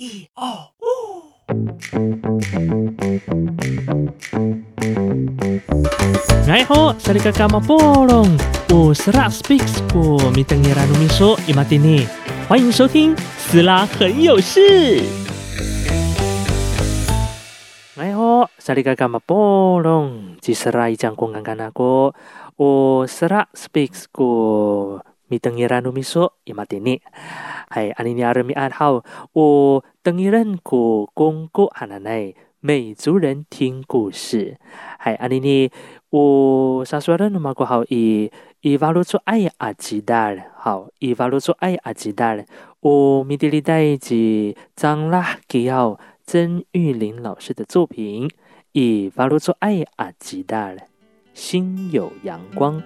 一二五。哎吼，萨利嘎嘎马波隆，我是拉 speaks 过米登耶拉努米说伊马蒂尼，欢迎收听斯拉很有事。哎吼，萨利嘎嘎马波隆，吉斯拉伊将公干干那个，我是拉 speaks 过米登耶拉努米说伊马蒂尼。哎，安尼尼阿人米安好，我登一人过公过阿奶奶。美族人听故事，嗨，阿妮妮，我啥说的那么个好？伊伊瓦鲁做爱阿吉达了，好，伊瓦鲁做爱阿吉达了。我米迪里带吉张拉吉奥曾玉林老师的作品，伊瓦鲁做爱阿吉达了，心有阳光。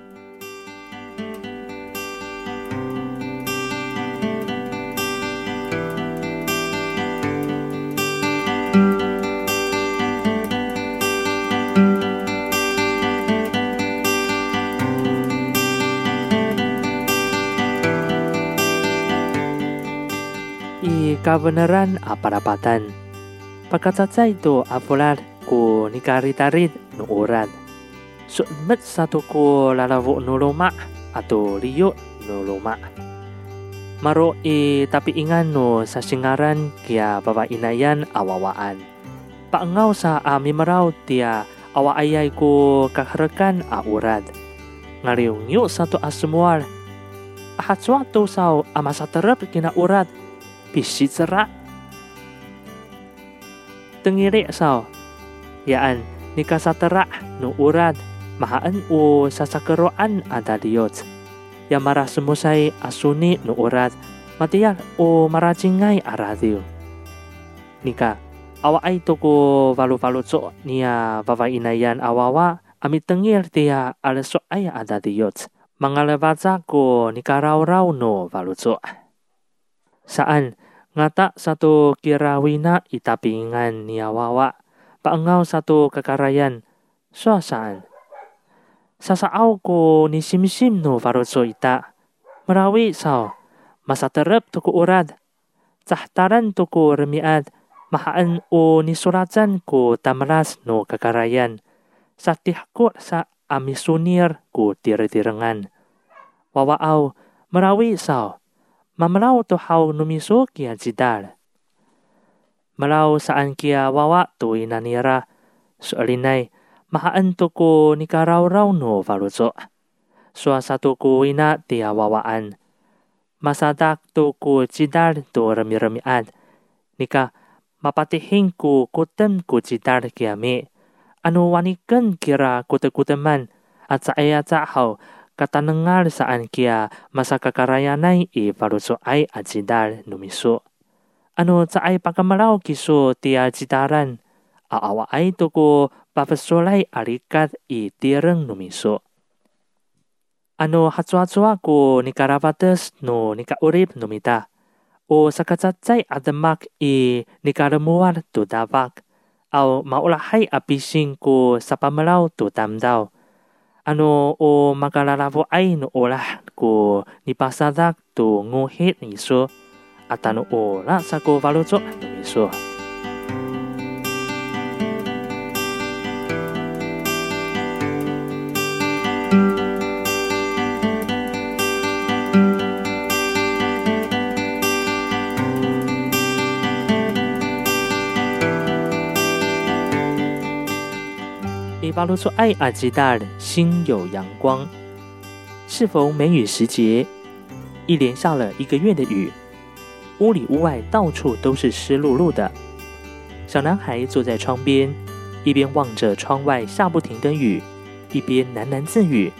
Kabeneran aparapatan. Pagkatsatsay ito apular ko ni karitarid no oran. Sudmet satu to ko lalawo no luma ato liyo no luma. Maro e tapiingan no sa singaran kaya babainayan awawaan. Paangaw sa amimaraw tiya awa ayay ko kakarekan aurad. Ngariung yuk satu asmuar. Ahat suatu saw sa amasaterap kina urat bisi cerak. Tengirik sao. Yaan nika saterak nu uran mahaan u sasakeroan ada diot. Ya marah semusai asuni nu urat matiar u maracingai aradio. Nika awa ai toko valu-valu cok nia bawa inayan awawa ami tengir tia aleso ai ada diot. Mangale baca ko nika rau-rau no valu cok. Saan ngata satu kirawina itapingan niawawa paengaw satu kekarayan suasaan. Sasaaw ko ni simsim no farutso ita merawi sao masa terep tuku urad. Cahtaran tuku remiad mahaan o ni suratan ko no kekarayan. Satih ko sa amisunir ko tire-tirengan. Wawaaw merawi sao Mamlau to hau numiso kia jidal. Malau saan kia wawa tu inanira. Soalinay, mahaan to ko ni karaw-raw no valuzo. So satu ko ina tia wawaan. Masadak to ko jidal to rami-ramian. Nika, mapatihing ko kutem ko jidal kia me. Ano wanikan kira kuteman at sa aya hau katanengal saan kia masa kakarayanay i paruso ay ajidal numiso. Ano sa ay pagkamalaw kiso ti ajidaran, aawa ay toko papasolay arikat i tireng numiso. Ano hatswa-hatswa ko ni no ni kaurip numita. O sa katsatsay adamak i ni karamuar tu davak. Aw maulahay apising ko sa pamalaw tu tamdaw ano o makalalapo ay noola ko ni pasadak to ngohit ni so at ano ola sa ko valuto ni so. 巴露说：“爱阿吉达尔，心有阳光。适逢梅雨时节，一连下了一个月的雨，屋里屋外到处都是湿漉漉的。小男孩坐在窗边，一边望着窗外下不停的雨，一边喃喃自语：‘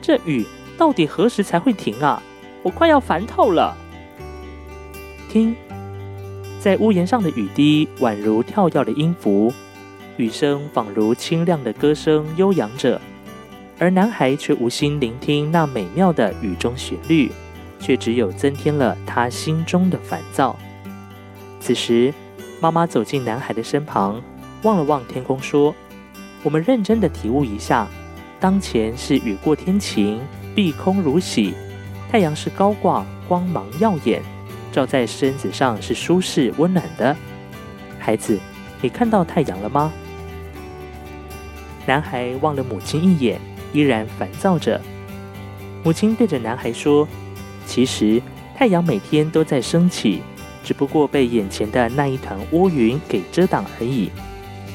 这雨到底何时才会停啊？我快要烦透了。’听，在屋檐上的雨滴宛如跳跃的音符。”雨声仿如清亮的歌声悠扬着，而男孩却无心聆听那美妙的雨中旋律，却只有增添了他心中的烦躁。此时，妈妈走进男孩的身旁，望了望天空，说：“我们认真的体悟一下，当前是雨过天晴，碧空如洗，太阳是高挂，光芒耀眼，照在身子上是舒适温暖的。孩子，你看到太阳了吗？男孩望了母亲一眼，依然烦躁着。母亲对着男孩说：“其实太阳每天都在升起，只不过被眼前的那一团乌云给遮挡而已。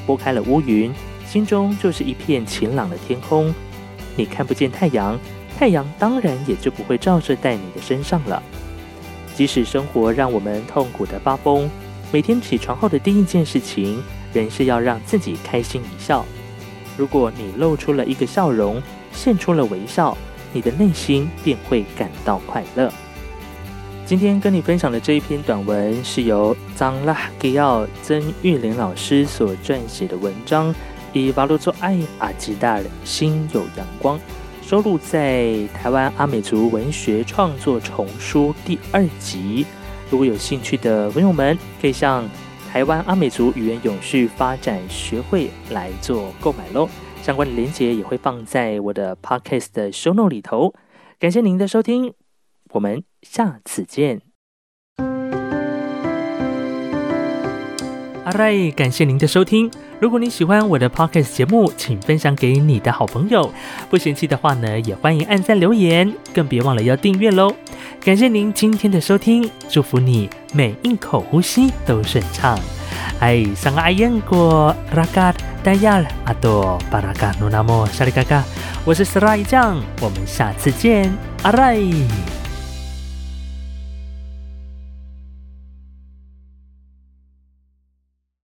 拨开了乌云，心中就是一片晴朗的天空。你看不见太阳，太阳当然也就不会照射在你的身上了。即使生活让我们痛苦的发疯，每天起床后的第一件事情，仍是要让自己开心一笑。如果你露出了一个笑容，现出了微笑。”你的内心便会感到快乐。今天跟你分享的这一篇短文是由张拉吉奥曾玉玲老师所撰写的文章，以巴鲁做爱阿吉大人心有阳光，收录在台湾阿美族文学创作丛书第二集。如果有兴趣的朋友们，可以向台湾阿美族语言永续发展学会来做购买喽。相关的链接也会放在我的 podcast 的 show note 里头。感谢您的收听，我们下次见。好嘞，感谢您的收听。如果你喜欢我的 podcast 节目，请分享给你的好朋友。不嫌弃的话呢，也欢迎按赞留言，更别忘了要订阅喽。感谢您今天的收听，祝福你每一口呼吸都顺畅。哎，上个阿燕过拉嘎。大家阿多巴拉嘎努纳莫沙里嘎嘎，我是斯拉伊酱，我们下次见，阿来。